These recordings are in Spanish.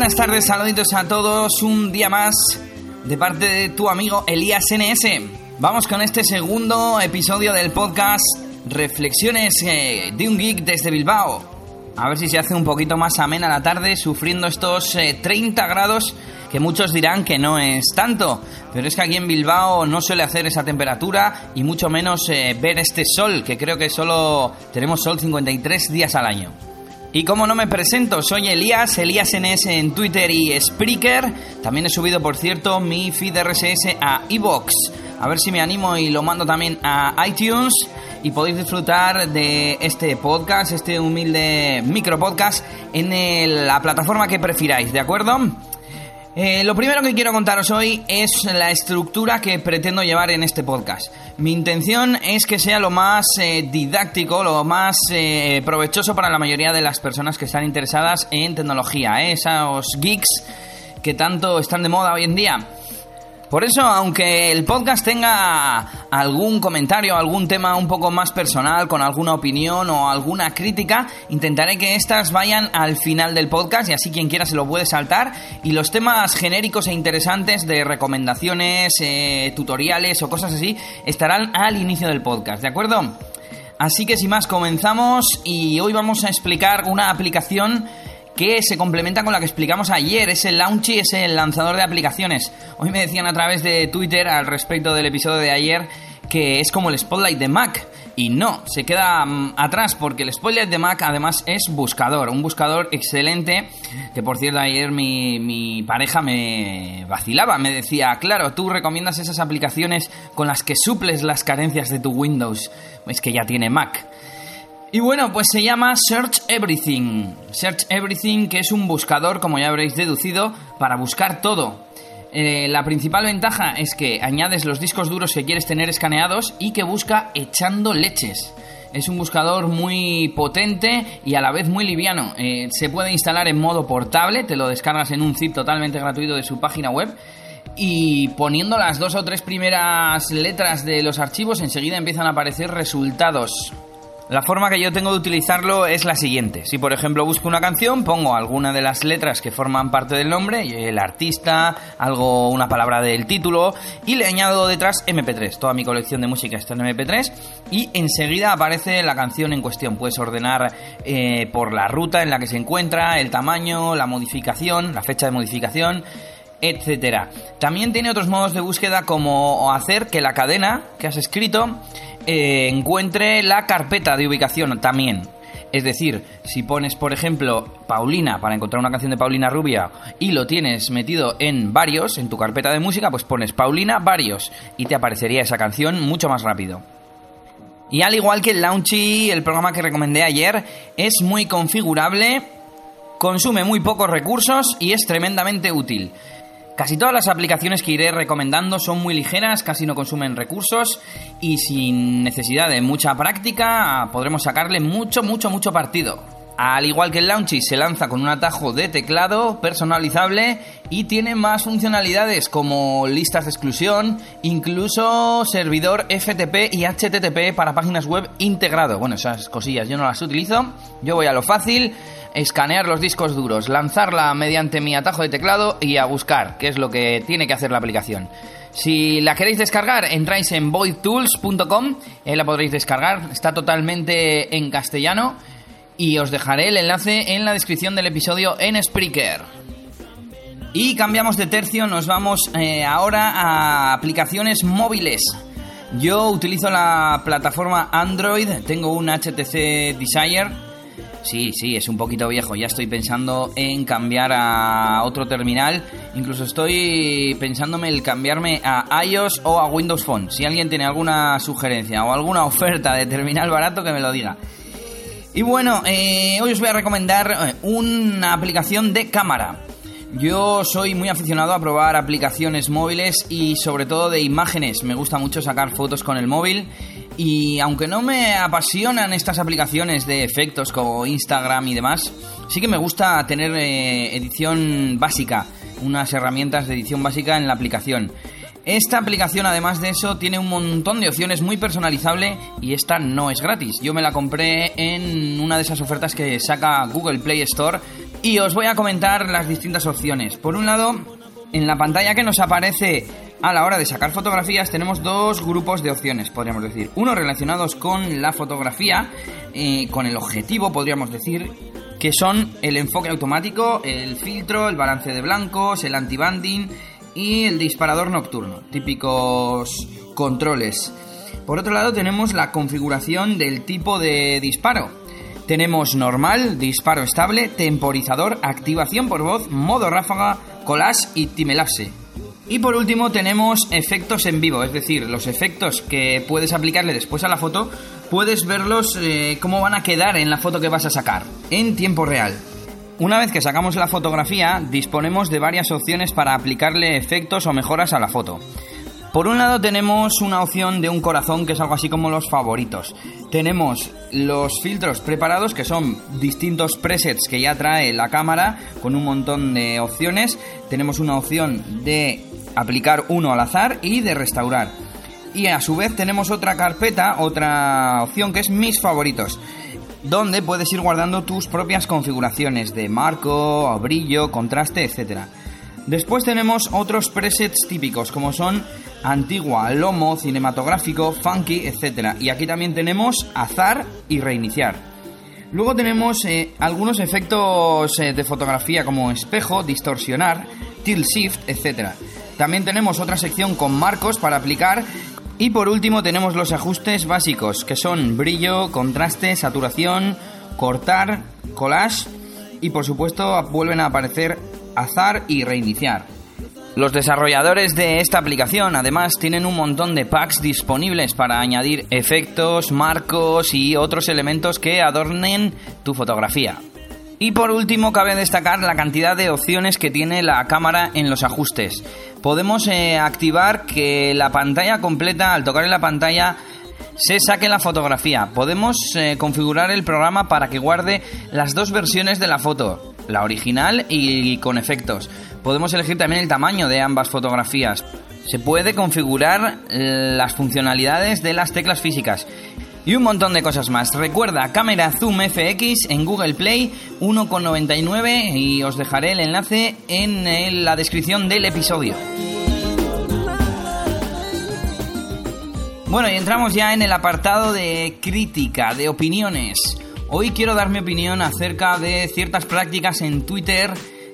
buenas tardes, saluditos a todos, un día más de parte de tu amigo Elías NS. Vamos con este segundo episodio del podcast Reflexiones eh, de un geek desde Bilbao. A ver si se hace un poquito más amena la tarde sufriendo estos 30 eh, grados que muchos dirán que no es tanto, pero es que aquí en Bilbao no suele hacer esa temperatura y mucho menos eh, ver este sol, que creo que solo tenemos sol 53 días al año. Y como no me presento, soy Elías, Elías NS en Twitter y Spreaker. También he subido, por cierto, mi feed RSS a iVoox. A ver si me animo y lo mando también a iTunes. Y podéis disfrutar de este podcast, este humilde micro podcast, en la plataforma que prefiráis, ¿de acuerdo? Eh, lo primero que quiero contaros hoy es la estructura que pretendo llevar en este podcast. Mi intención es que sea lo más eh, didáctico, lo más eh, provechoso para la mayoría de las personas que están interesadas en tecnología, esos geeks que tanto están de moda hoy en día. Por eso, aunque el podcast tenga algún comentario, algún tema un poco más personal, con alguna opinión o alguna crítica, intentaré que estas vayan al final del podcast y así quien quiera se lo puede saltar. Y los temas genéricos e interesantes de recomendaciones, eh, tutoriales o cosas así estarán al inicio del podcast, ¿de acuerdo? Así que sin más comenzamos y hoy vamos a explicar una aplicación que se complementa con la que explicamos ayer, es el Launchy, es el lanzador de aplicaciones. Hoy me decían a través de Twitter al respecto del episodio de ayer que es como el Spotlight de Mac. Y no, se queda mm, atrás porque el Spotlight de Mac además es buscador, un buscador excelente. Que por cierto, ayer mi, mi pareja me vacilaba, me decía, claro, tú recomiendas esas aplicaciones con las que suples las carencias de tu Windows. Es que ya tiene Mac. Y bueno, pues se llama Search Everything. Search Everything, que es un buscador, como ya habréis deducido, para buscar todo. Eh, la principal ventaja es que añades los discos duros que quieres tener escaneados y que busca echando leches. Es un buscador muy potente y a la vez muy liviano. Eh, se puede instalar en modo portable, te lo descargas en un zip totalmente gratuito de su página web y poniendo las dos o tres primeras letras de los archivos enseguida empiezan a aparecer resultados. La forma que yo tengo de utilizarlo es la siguiente. Si por ejemplo busco una canción, pongo alguna de las letras que forman parte del nombre, el artista, algo, una palabra del título, y le añado detrás MP3. Toda mi colección de música está en MP3 y enseguida aparece la canción en cuestión. Puedes ordenar eh, por la ruta en la que se encuentra, el tamaño, la modificación, la fecha de modificación etcétera. También tiene otros modos de búsqueda como hacer que la cadena que has escrito eh, encuentre la carpeta de ubicación también. Es decir, si pones, por ejemplo, Paulina para encontrar una canción de Paulina Rubia y lo tienes metido en varios, en tu carpeta de música, pues pones Paulina varios y te aparecería esa canción mucho más rápido. Y al igual que el Launchy, el programa que recomendé ayer, es muy configurable, consume muy pocos recursos y es tremendamente útil. Casi todas las aplicaciones que iré recomendando son muy ligeras, casi no consumen recursos y sin necesidad de mucha práctica podremos sacarle mucho, mucho, mucho partido. Al igual que el Launchy se lanza con un atajo de teclado personalizable y tiene más funcionalidades como listas de exclusión, incluso servidor FTP y HTTP para páginas web integrado. Bueno, esas cosillas yo no las utilizo, yo voy a lo fácil escanear los discos duros, lanzarla mediante mi atajo de teclado y a buscar, qué es lo que tiene que hacer la aplicación. Si la queréis descargar, entráis en voidtools.com, ahí la podréis descargar, está totalmente en castellano y os dejaré el enlace en la descripción del episodio en Spreaker. Y cambiamos de tercio, nos vamos eh, ahora a aplicaciones móviles. Yo utilizo la plataforma Android, tengo un HTC Desire Sí, sí, es un poquito viejo. Ya estoy pensando en cambiar a otro terminal. Incluso estoy pensándome el cambiarme a iOS o a Windows Phone. Si alguien tiene alguna sugerencia o alguna oferta de terminal barato, que me lo diga. Y bueno, eh, hoy os voy a recomendar eh, una aplicación de cámara. Yo soy muy aficionado a probar aplicaciones móviles y sobre todo de imágenes. Me gusta mucho sacar fotos con el móvil y aunque no me apasionan estas aplicaciones de efectos como Instagram y demás, sí que me gusta tener eh, edición básica, unas herramientas de edición básica en la aplicación. Esta aplicación, además de eso, tiene un montón de opciones muy personalizable y esta no es gratis. Yo me la compré en una de esas ofertas que saca Google Play Store Y os voy a comentar las distintas opciones. Por un lado, en la pantalla que nos aparece a la hora de sacar fotografías tenemos dos grupos de opciones, podríamos decir. Uno relacionados con la fotografía, eh, con el objetivo, podríamos decir, que son el enfoque automático, el filtro, el balance de blancos, el anti-banding y el disparador nocturno, típicos controles. Por otro lado tenemos la configuración del tipo de disparo. Tenemos normal, disparo estable, temporizador, activación por voz, modo ráfaga, collage y timelapse. Y por último tenemos efectos en vivo, es decir, los efectos que puedes aplicarle después a la foto, puedes verlos eh, cómo van a quedar en la foto que vas a sacar, en tiempo real. Una vez que sacamos la fotografía, disponemos de varias opciones para aplicarle efectos o mejoras a la foto. Por un lado tenemos una opción de un corazón que es algo así como los favoritos. Tenemos los filtros preparados que son distintos presets que ya trae la cámara con un montón de opciones. Tenemos una opción de aplicar uno al azar y de restaurar. Y a su vez tenemos otra carpeta, otra opción que es mis favoritos donde puedes ir guardando tus propias configuraciones de marco, brillo, contraste, etc. Después tenemos otros presets típicos como son antigua, lomo, cinematográfico, funky, etc. Y aquí también tenemos azar y reiniciar. Luego tenemos eh, algunos efectos eh, de fotografía como espejo, distorsionar, tilt shift, etc. También tenemos otra sección con marcos para aplicar y por último tenemos los ajustes básicos, que son brillo, contraste, saturación, cortar, collage y por supuesto vuelven a aparecer azar y reiniciar. Los desarrolladores de esta aplicación además tienen un montón de packs disponibles para añadir efectos, marcos y otros elementos que adornen tu fotografía. Y por último, cabe destacar la cantidad de opciones que tiene la cámara en los ajustes. Podemos eh, activar que la pantalla completa, al tocar en la pantalla, se saque la fotografía. Podemos eh, configurar el programa para que guarde las dos versiones de la foto, la original y con efectos. Podemos elegir también el tamaño de ambas fotografías. Se puede configurar eh, las funcionalidades de las teclas físicas y un montón de cosas más. Recuerda, cámara Zoom FX en Google Play 1,99 y os dejaré el enlace en la descripción del episodio. Bueno, y entramos ya en el apartado de crítica, de opiniones. Hoy quiero dar mi opinión acerca de ciertas prácticas en Twitter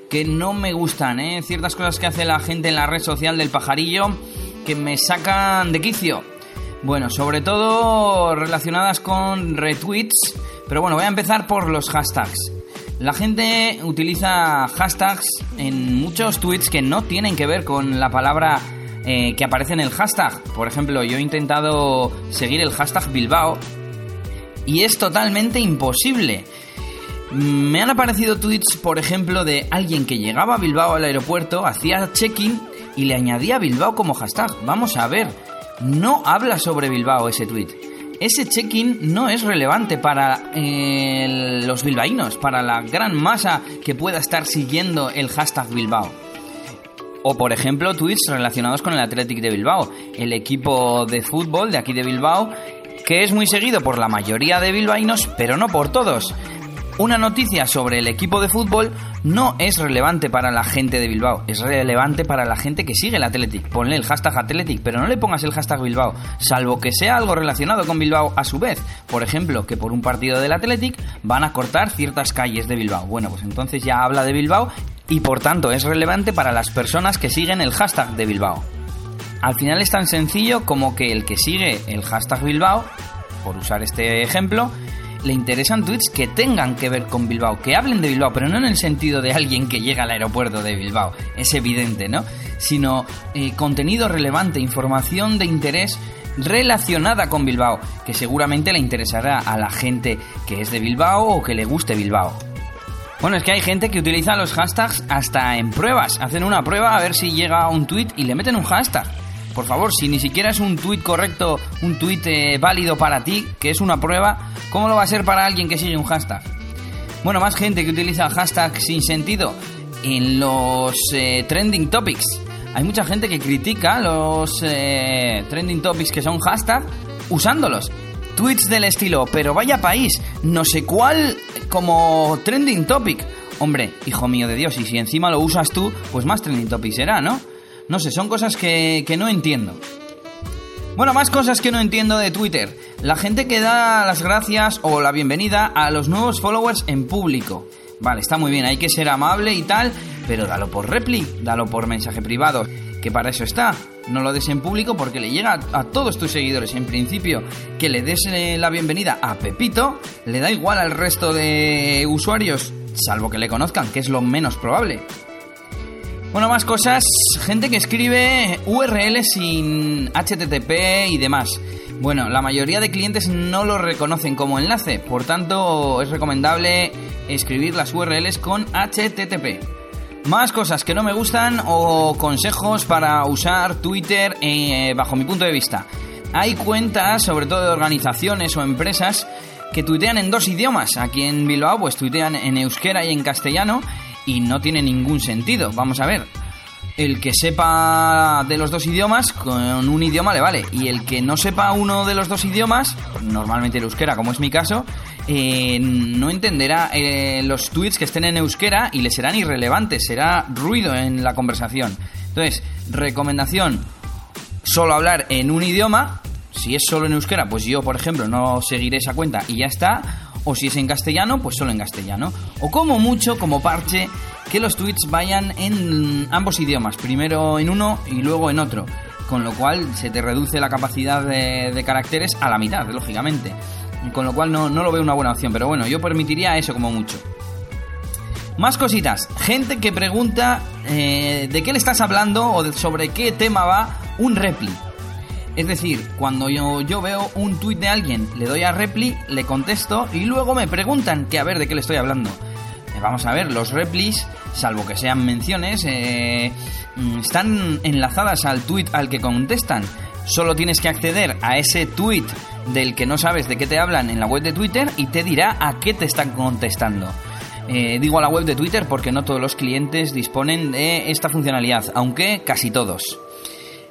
que no me gustan, ¿eh? ciertas cosas que hace la gente en la red social del pajarillo que me sacan de quicio. Bueno, sobre todo relacionadas con retweets, pero bueno, voy a empezar por los hashtags. La gente utiliza hashtags en muchos tweets que no tienen que ver con la palabra eh, que aparece en el hashtag. Por ejemplo, yo he intentado seguir el hashtag Bilbao y es totalmente imposible. Me han aparecido tweets, por ejemplo, de alguien que llegaba a Bilbao al aeropuerto, hacía check-in y le añadía Bilbao como hashtag. Vamos a ver, no habla sobre Bilbao ese tweet. Ese check-in no es relevante para eh, los bilbaínos, para la gran masa que pueda estar siguiendo el hashtag Bilbao. O por ejemplo, tweets relacionados con el Athletic de Bilbao, el equipo de fútbol de aquí de Bilbao, que es muy seguido por la mayoría de bilbaínos, pero no por todos una noticia sobre el equipo de fútbol no es relevante para la gente de Bilbao, es relevante para la gente que sigue el Athletic. Ponle el hashtag Athletic, pero no le pongas el hashtag Bilbao, salvo que sea algo relacionado con Bilbao a su vez. Por ejemplo, que por un partido del Athletic van a cortar ciertas calles de Bilbao. Bueno, pues entonces ya habla de Bilbao y por tanto es relevante para las personas que siguen el hashtag de Bilbao. Al final es tan sencillo como que el que sigue el hashtag Bilbao, por usar este ejemplo, le interesan tweets que tengan que ver con Bilbao, que hablen de Bilbao, pero no en el sentido de alguien que llega al aeropuerto de Bilbao, es evidente, ¿no? Sino eh, contenido relevante, información de interés relacionada con Bilbao, que seguramente le interesará a la gente que es de Bilbao o que le guste Bilbao. Bueno, es que hay gente que utiliza los hashtags hasta en pruebas. Hacen una prueba a ver si llega un tweet y le meten un hashtag. Por favor, si ni siquiera es un tuit correcto, un tuit eh, válido para ti, que es una prueba, ¿cómo lo va a ser para alguien que sigue un hashtag? Bueno, más gente que utiliza hashtags sin sentido en los eh, trending topics. Hay mucha gente que critica los eh, trending topics que son hashtag usándolos. Tweets del estilo, pero vaya país, no sé cuál como trending topic Hombre, hijo mío de Dios, y si encima lo usas tú, pues más trending topic será, ¿no? No sé, son cosas que, que no entiendo. Bueno, más cosas que no entiendo de Twitter. La gente que da las gracias o la bienvenida a los nuevos followers en público. Vale, está muy bien, hay que ser amable y tal, pero dalo por repli, dalo por mensaje privado, que para eso está. No lo des en público porque le llega a, todos tus seguidores. En principio, que le des eh, la bienvenida a Pepito, le da igual al resto de usuarios, salvo que le conozcan, que es lo menos probable. Bueno, más cosas. Gente que escribe URL sin HTTP y demás. Bueno, la mayoría de clientes no lo reconocen como enlace, por tanto es recomendable escribir las URLs con HTTP. Más cosas que no me gustan o consejos para usar Twitter eh, bajo mi punto de vista. Hay cuentas, sobre todo de organizaciones o empresas, que tuitean en dos idiomas. Aquí en Bilbao pues tuitean en euskera y en castellano y no tiene ningún sentido. Vamos a ver. El que sepa de los dos idiomas, con un idioma le vale. Y el que no sepa uno de los dos idiomas, normalmente el euskera, como es mi caso, eh, no entenderá eh, los tweets que estén en euskera y le serán irrelevantes. Será ruido en la conversación. Entonces, recomendación: solo hablar en un idioma. Si es solo en euskera, pues yo, por ejemplo, no seguiré esa cuenta y ya está o si es en castellano, pues solo en castellano. O como mucho, como parche, que los tweets vayan en ambos idiomas, primero en uno y luego en otro, con lo cual se te reduce la capacidad de, caracteres a la mitad, lógicamente. Con lo cual no, lo veo una buena opción, pero bueno, yo permitiría eso como mucho. Más cositas. Gente que pregunta eh, de qué le estás hablando o sobre qué tema va un repli. Es decir, cuando yo, yo veo un tuit de alguien, le doy a repli, le contesto y luego me preguntan que a ver de qué le estoy hablando. Eh, vamos a ver, los replis, salvo que sean menciones, eh, mm, están enlazadas al tuit al que contestan. Solo tienes que acceder a ese tuit del que no sabes de qué te hablan en la web de Twitter y te dirá a qué te están contestando. Eh, digo a la web de Twitter porque no todos los clientes disponen de esta funcionalidad, aunque casi todos.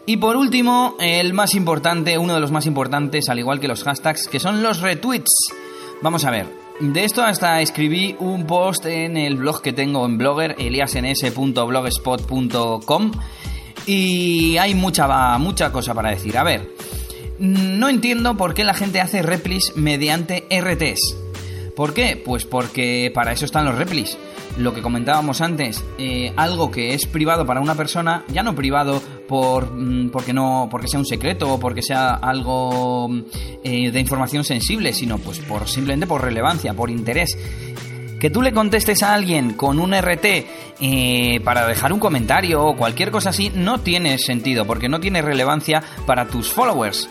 Y por último, el más importante, uno de los más importantes, al igual que los hashtags, que son los retweets. Vamos a ver, de esto hasta escribí un post en el blog que tengo en blogger, eliasns.blogspot.com, y hay mucha, mucha cosa para decir. A ver, no entiendo por qué la gente hace replis mediante RTs. ¿Por qué? Pues porque para eso están los replis lo que comentábamos antes, eh, algo que es privado para una persona, ya no privado por mm, porque no porque sea un secreto o porque sea algo eh, de información sensible, sino pues por simplemente por relevancia, por interés. Que tú le contestes a alguien con un RT eh, para dejar un comentario o cualquier cosa así no tiene sentido, porque no tiene relevancia para tus followers.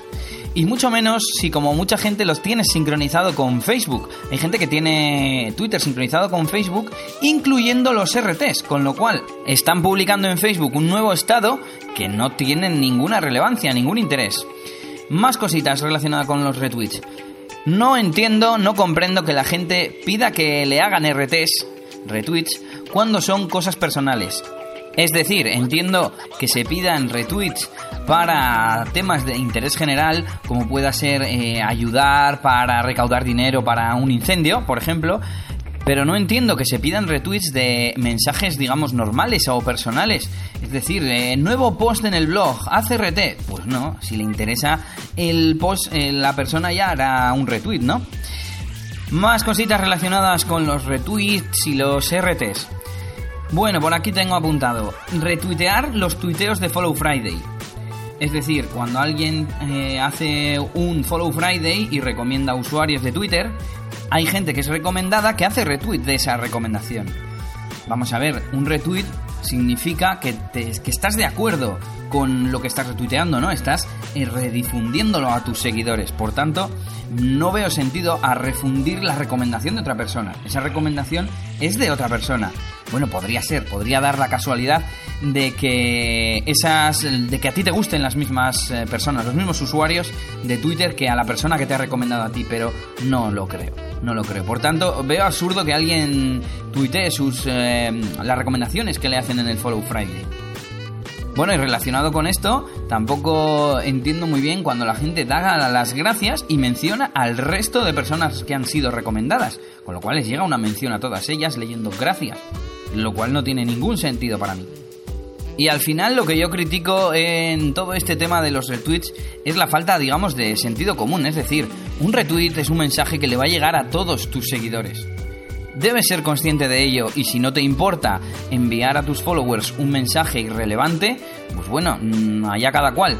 Y mucho menos si como mucha gente los tiene sincronizado con Facebook. Hay gente que tiene Twitter sincronizado con Facebook, incluyendo los RTs, con lo cual están publicando en Facebook un nuevo estado que no tiene ninguna relevancia, ningún interés. Más cositas relacionadas con los retweets. No entiendo, no comprendo que la gente pida que le hagan RTs, retweets, cuando son cosas personales. Es decir, entiendo que se pidan retweets para temas de interés general, como pueda ser eh, ayudar para recaudar dinero para un incendio, por ejemplo, pero no entiendo que se pidan retweets de mensajes, digamos, normales o personales. Es decir, eh, nuevo post en el blog, hace RT. Pues no, si le interesa el post, eh, la persona ya hará un retweet, ¿no? Más cositas relacionadas con los retweets y los RTs. Bueno, por aquí tengo apuntado, retuitear los tuiteos de Follow Friday. Es decir, cuando alguien eh, hace un Follow Friday y recomienda a usuarios de Twitter, hay gente que es recomendada que hace retweet de esa recomendación. Vamos a ver, un retweet significa que, que estás de acuerdo con lo que estás retuiteando, ¿no? Estás eh, redifundiéndolo a tus seguidores. Por tanto, no veo sentido a refundir la recomendación de otra persona. Esa recomendación es de otra persona. Bueno, podría ser, podría dar la casualidad de que esas de que a ti te gusten las mismas eh, personas, los mismos usuarios de Twitter que a la persona que te ha recomendado a ti, pero no lo creo, no lo creo. Por tanto, veo absurdo que alguien tuitee sus eh, las recomendaciones que le hacen en el Follow Friday. Bueno, y relacionado con esto, tampoco entiendo muy bien cuando la gente da las gracias y menciona al resto de personas que han sido recomendadas, con lo cual les llega una mención a todas ellas leyendo gracias, lo cual no tiene ningún sentido para mí. Y al final lo que yo critico en todo este tema de los retweets es la falta, digamos, de sentido común. Es decir, un retweet es un mensaje que le va a llegar a todos tus seguidores. Debes ser consciente de ello y si no te importa enviar a tus followers un mensaje irrelevante, pues bueno, mm, allá cada cual.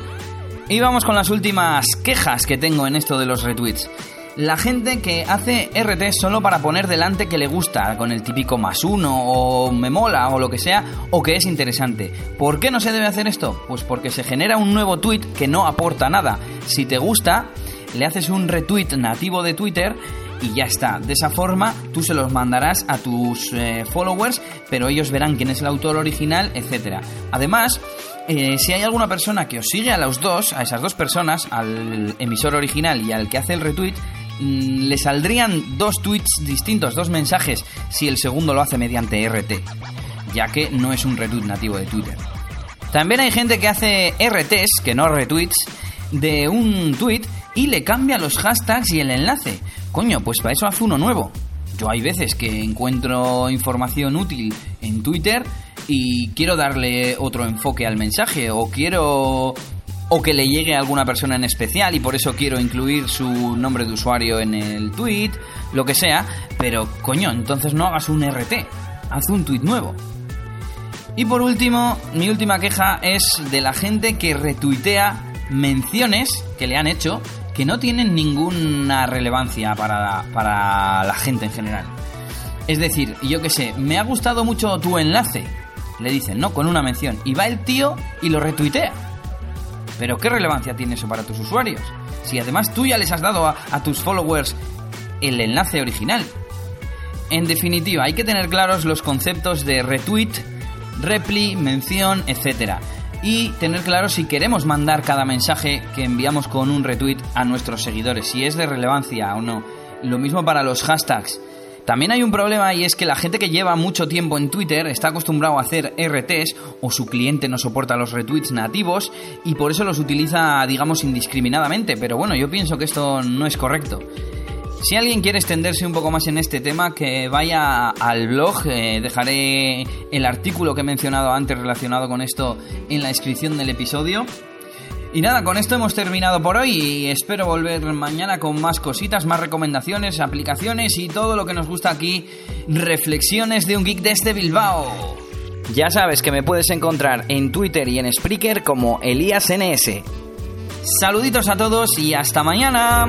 Y vamos con las últimas quejas que tengo en esto de los retweets. La gente que hace RT solo para poner delante que le gusta, con el típico más uno, o me mola, o lo que sea, o que es interesante. ¿Por qué no se debe hacer esto? Pues porque se genera un nuevo tweet que no aporta nada. Si te gusta, le haces un retweet nativo de Twitter y ya está. De esa forma tú se los mandarás a tus eh, followers, pero ellos verán quién es el autor original, etc. Además, eh, si hay alguna persona que os sigue a los dos, a esas dos personas, al emisor original y al que hace el retweet, le saldrían dos tweets distintos, dos mensajes, si el segundo lo hace mediante RT, ya que no es un retweet nativo de Twitter. También hay gente que hace RTs, que no retweets, de un tweet y le cambia los hashtags y el enlace. Coño, pues para eso hace uno nuevo. Yo hay veces que encuentro información útil en Twitter y quiero darle otro enfoque al mensaje o quiero o que le llegue a alguna persona en especial y por eso quiero incluir su nombre de usuario en el tweet, lo que sea, pero coño, entonces no hagas un RT, haz un tweet nuevo. Y por último, mi última queja es de la gente que retuitea menciones que le han hecho que no tienen ninguna relevancia para, para la gente en general. Es decir, yo que sé, me ha gustado mucho tu enlace, le dicen, ¿no? Con una mención. Y va el tío y lo retuitea. Pero ¿qué relevancia tiene eso para tus usuarios? Si además tú ya les has dado a, tus followers el enlace original. En definitiva, hay que tener claros los conceptos de retweet, repli, mención, etc y tener claro si queremos mandar cada mensaje que enviamos con un retweet a nuestros seguidores, si es de relevancia o no. Lo mismo para los hashtags. También hay un problema y es que la gente que lleva mucho tiempo en Twitter está acostumbrado a hacer RTs o su cliente no soporta los retweets nativos y por eso los utiliza, digamos, indiscriminadamente. Pero bueno, yo pienso que esto no es correcto. Si alguien quiere extenderse un poco más en este tema, que vaya al blog, eh, dejaré el artículo que he mencionado antes relacionado con esto en la descripción del episodio. Y nada, con esto hemos terminado por hoy y espero volver mañana con más cositas, más recomendaciones, aplicaciones y todo lo que nos gusta aquí, reflexiones de un geek desde Bilbao. Ya sabes que me puedes encontrar en Twitter y en Spreaker como ElíasNS. Saluditos a todos y hasta mañana.